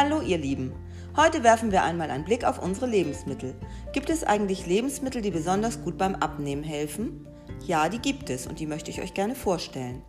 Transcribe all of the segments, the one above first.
Hallo ihr Lieben. Heute werfen wir einmal einen Blick auf unsere Lebensmittel. Gibt es eigentlich Lebensmittel, die besonders gut beim Abnehmen helfen? Ja, die gibt es und die möchte ich euch gerne vorstellen.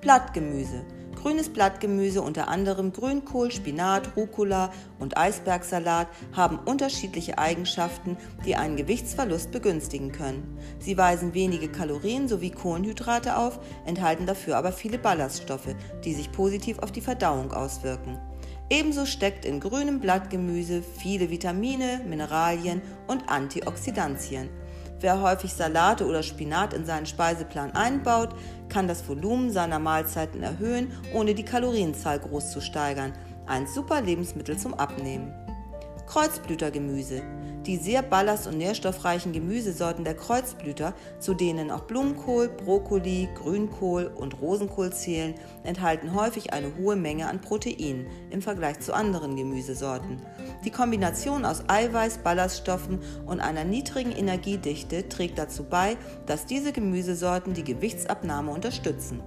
Blattgemüse. Grünes Blattgemüse, unter anderem Grünkohl, Spinat, Rucola und Eisbergsalat, haben unterschiedliche Eigenschaften, die einen Gewichtsverlust begünstigen können. Sie weisen wenige Kalorien sowie Kohlenhydrate auf, enthalten dafür aber viele Ballaststoffe, die sich positiv auf die Verdauung auswirken. Ebenso steckt in grünem Blattgemüse viele Vitamine, Mineralien und Antioxidantien. Wer häufig Salate oder Spinat in seinen Speiseplan einbaut, kann das Volumen seiner Mahlzeiten erhöhen, ohne die Kalorienzahl groß zu steigern. Ein super Lebensmittel zum Abnehmen. Kreuzblütergemüse. Die sehr ballast- und nährstoffreichen Gemüsesorten der Kreuzblüter, zu denen auch Blumenkohl, Brokkoli, Grünkohl und Rosenkohl zählen, enthalten häufig eine hohe Menge an Proteinen im Vergleich zu anderen Gemüsesorten. Die Kombination aus Eiweiß, Ballaststoffen und einer niedrigen Energiedichte trägt dazu bei, dass diese Gemüsesorten die Gewichtsabnahme unterstützen.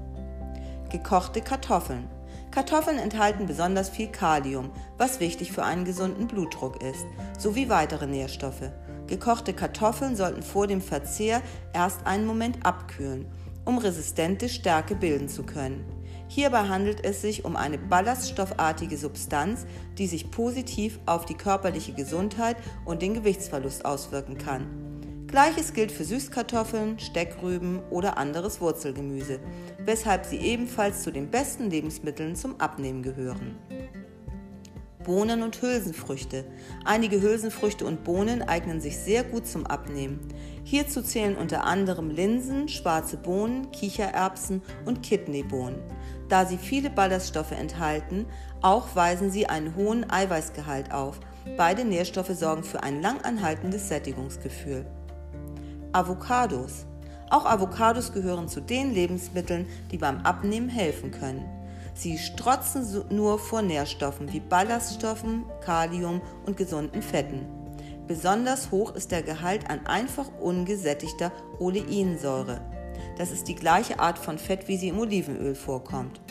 Gekochte Kartoffeln. Kartoffeln enthalten besonders viel Kalium, was wichtig für einen gesunden Blutdruck ist, sowie weitere Nährstoffe. Gekochte Kartoffeln sollten vor dem Verzehr erst einen Moment abkühlen, um resistente Stärke bilden zu können. Hierbei handelt es sich um eine ballaststoffartige Substanz, die sich positiv auf die körperliche Gesundheit und den Gewichtsverlust auswirken kann. Gleiches gilt für Süßkartoffeln, Steckrüben oder anderes Wurzelgemüse, weshalb sie ebenfalls zu den besten Lebensmitteln zum Abnehmen gehören. Bohnen und Hülsenfrüchte. Einige Hülsenfrüchte und Bohnen eignen sich sehr gut zum Abnehmen. Hierzu zählen unter anderem Linsen, schwarze Bohnen, Kichererbsen und Kidneybohnen. Da sie viele Ballaststoffe enthalten, auch weisen sie einen hohen Eiweißgehalt auf. Beide Nährstoffe sorgen für ein langanhaltendes Sättigungsgefühl. Avocados. Auch Avocados gehören zu den Lebensmitteln, die beim Abnehmen helfen können. Sie strotzen nur vor Nährstoffen wie Ballaststoffen, Kalium und gesunden Fetten. Besonders hoch ist der Gehalt an einfach ungesättigter Oleinsäure. Das ist die gleiche Art von Fett, wie sie im Olivenöl vorkommt.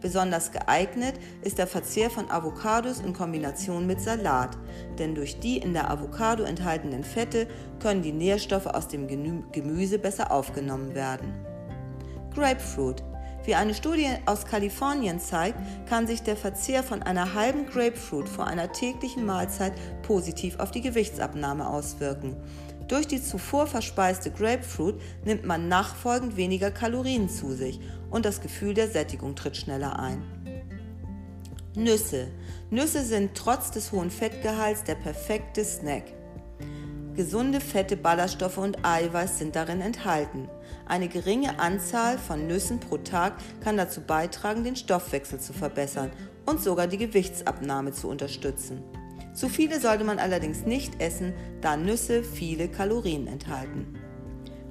Besonders geeignet ist der Verzehr von Avocados in Kombination mit Salat, denn durch die in der Avocado enthaltenen Fette können die Nährstoffe aus dem Gemüse besser aufgenommen werden. Grapefruit. Wie eine Studie aus Kalifornien zeigt, kann sich der Verzehr von einer halben Grapefruit vor einer täglichen Mahlzeit positiv auf die Gewichtsabnahme auswirken. Durch die zuvor verspeiste Grapefruit nimmt man nachfolgend weniger Kalorien zu sich und das Gefühl der Sättigung tritt schneller ein. Nüsse. Nüsse sind trotz des hohen Fettgehalts der perfekte Snack. Gesunde Fette, Ballaststoffe und Eiweiß sind darin enthalten. Eine geringe Anzahl von Nüssen pro Tag kann dazu beitragen, den Stoffwechsel zu verbessern und sogar die Gewichtsabnahme zu unterstützen. Zu viele sollte man allerdings nicht essen, da Nüsse viele Kalorien enthalten.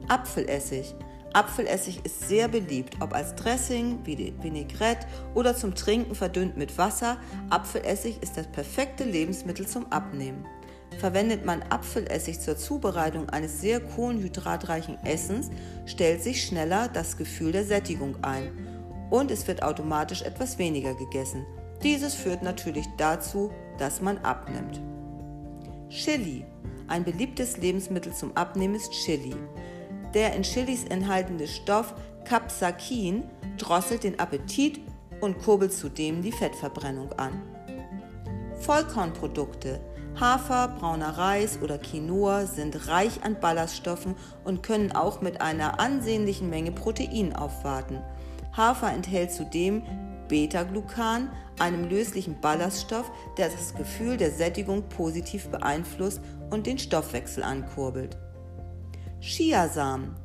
Apfelessig. Apfelessig ist sehr beliebt, ob als Dressing, wie Vinaigrette oder zum Trinken verdünnt mit Wasser. Apfelessig ist das perfekte Lebensmittel zum Abnehmen. Verwendet man Apfelessig zur Zubereitung eines sehr kohlenhydratreichen Essens, stellt sich schneller das Gefühl der Sättigung ein und es wird automatisch etwas weniger gegessen. Dieses führt natürlich dazu, dass man abnimmt. Chili. Ein beliebtes Lebensmittel zum Abnehmen ist Chili. Der in Chilis enthaltene Stoff Capsaicin drosselt den Appetit und kurbelt zudem die Fettverbrennung an. Vollkornprodukte Hafer, brauner Reis oder Quinoa sind reich an Ballaststoffen und können auch mit einer ansehnlichen Menge Protein aufwarten. Hafer enthält zudem Beta-Glucan, einem löslichen Ballaststoff, der das Gefühl der Sättigung positiv beeinflusst und den Stoffwechsel ankurbelt. Chiasamen.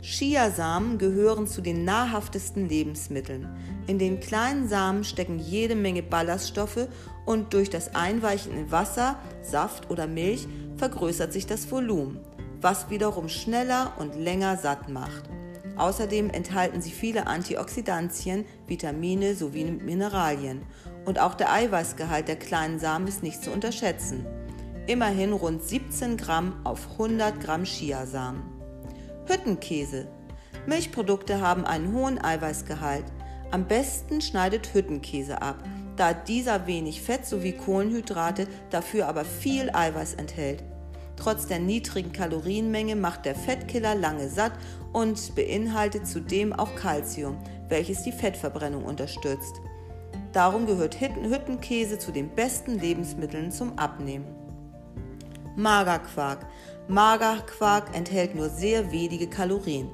Chiasamen gehören zu den nahrhaftesten Lebensmitteln. In den kleinen Samen stecken jede Menge Ballaststoffe und durch das Einweichen in Wasser, Saft oder Milch vergrößert sich das Volumen, was wiederum schneller und länger satt macht. Außerdem enthalten sie viele Antioxidantien, Vitamine sowie Mineralien. Und auch der Eiweißgehalt der kleinen Samen ist nicht zu unterschätzen. Immerhin rund 17 Gramm auf 100 Gramm Chiasamen. Hüttenkäse. Milchprodukte haben einen hohen Eiweißgehalt. Am besten schneidet Hüttenkäse ab, da dieser wenig Fett sowie Kohlenhydrate, dafür aber viel Eiweiß enthält. Trotz der niedrigen Kalorienmenge macht der Fettkiller lange satt und beinhaltet zudem auch Kalzium, welches die Fettverbrennung unterstützt. Darum gehört Hüttenkäse zu den besten Lebensmitteln zum Abnehmen. Magerquark. Magerquark enthält nur sehr wenige Kalorien,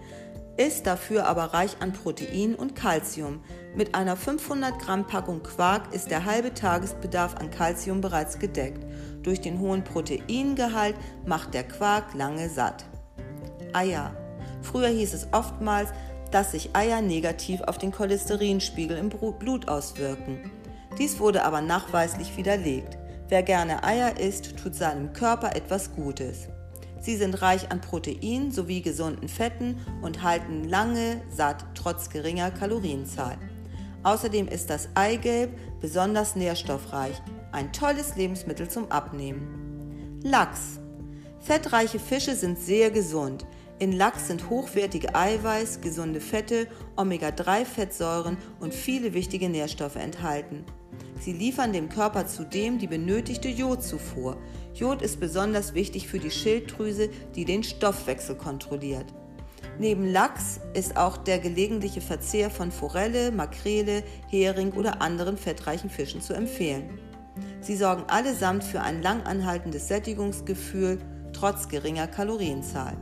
ist dafür aber reich an Protein und Kalzium. Mit einer 500 Gramm Packung Quark ist der halbe Tagesbedarf an Kalzium bereits gedeckt. Durch den hohen Proteingehalt macht der Quark lange satt. Eier. Früher hieß es oftmals, dass sich Eier negativ auf den Cholesterinspiegel im Blut auswirken. Dies wurde aber nachweislich widerlegt. Wer gerne Eier isst, tut seinem Körper etwas Gutes. Sie sind reich an Protein sowie gesunden Fetten und halten lange satt trotz geringer Kalorienzahl. Außerdem ist das Eigelb besonders nährstoffreich, ein tolles Lebensmittel zum Abnehmen. Lachs. Fettreiche Fische sind sehr gesund. In Lachs sind hochwertige Eiweiß, gesunde Fette, Omega-3-Fettsäuren und viele wichtige Nährstoffe enthalten. Sie liefern dem Körper zudem die benötigte Jodzufuhr. Jod ist besonders wichtig für die Schilddrüse, die den Stoffwechsel kontrolliert. Neben Lachs ist auch der gelegentliche Verzehr von Forelle, Makrele, Hering oder anderen fettreichen Fischen zu empfehlen. Sie sorgen allesamt für ein langanhaltendes Sättigungsgefühl trotz geringer Kalorienzahl.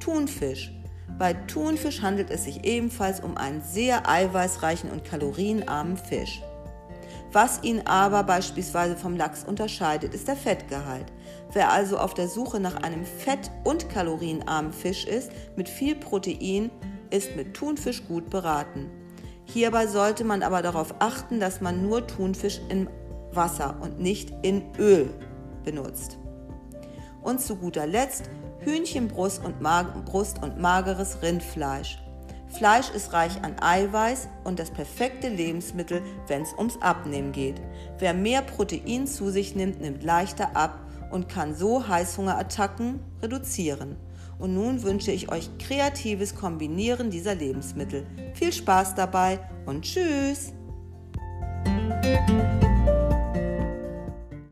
Thunfisch. Bei Thunfisch handelt es sich ebenfalls um einen sehr eiweißreichen und kalorienarmen Fisch. Was ihn aber beispielsweise vom Lachs unterscheidet, ist der Fettgehalt. Wer also auf der Suche nach einem fett- und kalorienarmen Fisch ist, mit viel Protein, ist mit Thunfisch gut beraten. Hierbei sollte man aber darauf achten, dass man nur Thunfisch in Wasser und nicht in Öl benutzt. Und zu guter Letzt Hühnchenbrust und, Brust und mageres Rindfleisch. Fleisch ist reich an Eiweiß und das perfekte Lebensmittel, wenn es ums Abnehmen geht. Wer mehr Protein zu sich nimmt, nimmt leichter ab und kann so Heißhungerattacken reduzieren. Und nun wünsche ich euch kreatives Kombinieren dieser Lebensmittel. Viel Spaß dabei und tschüss!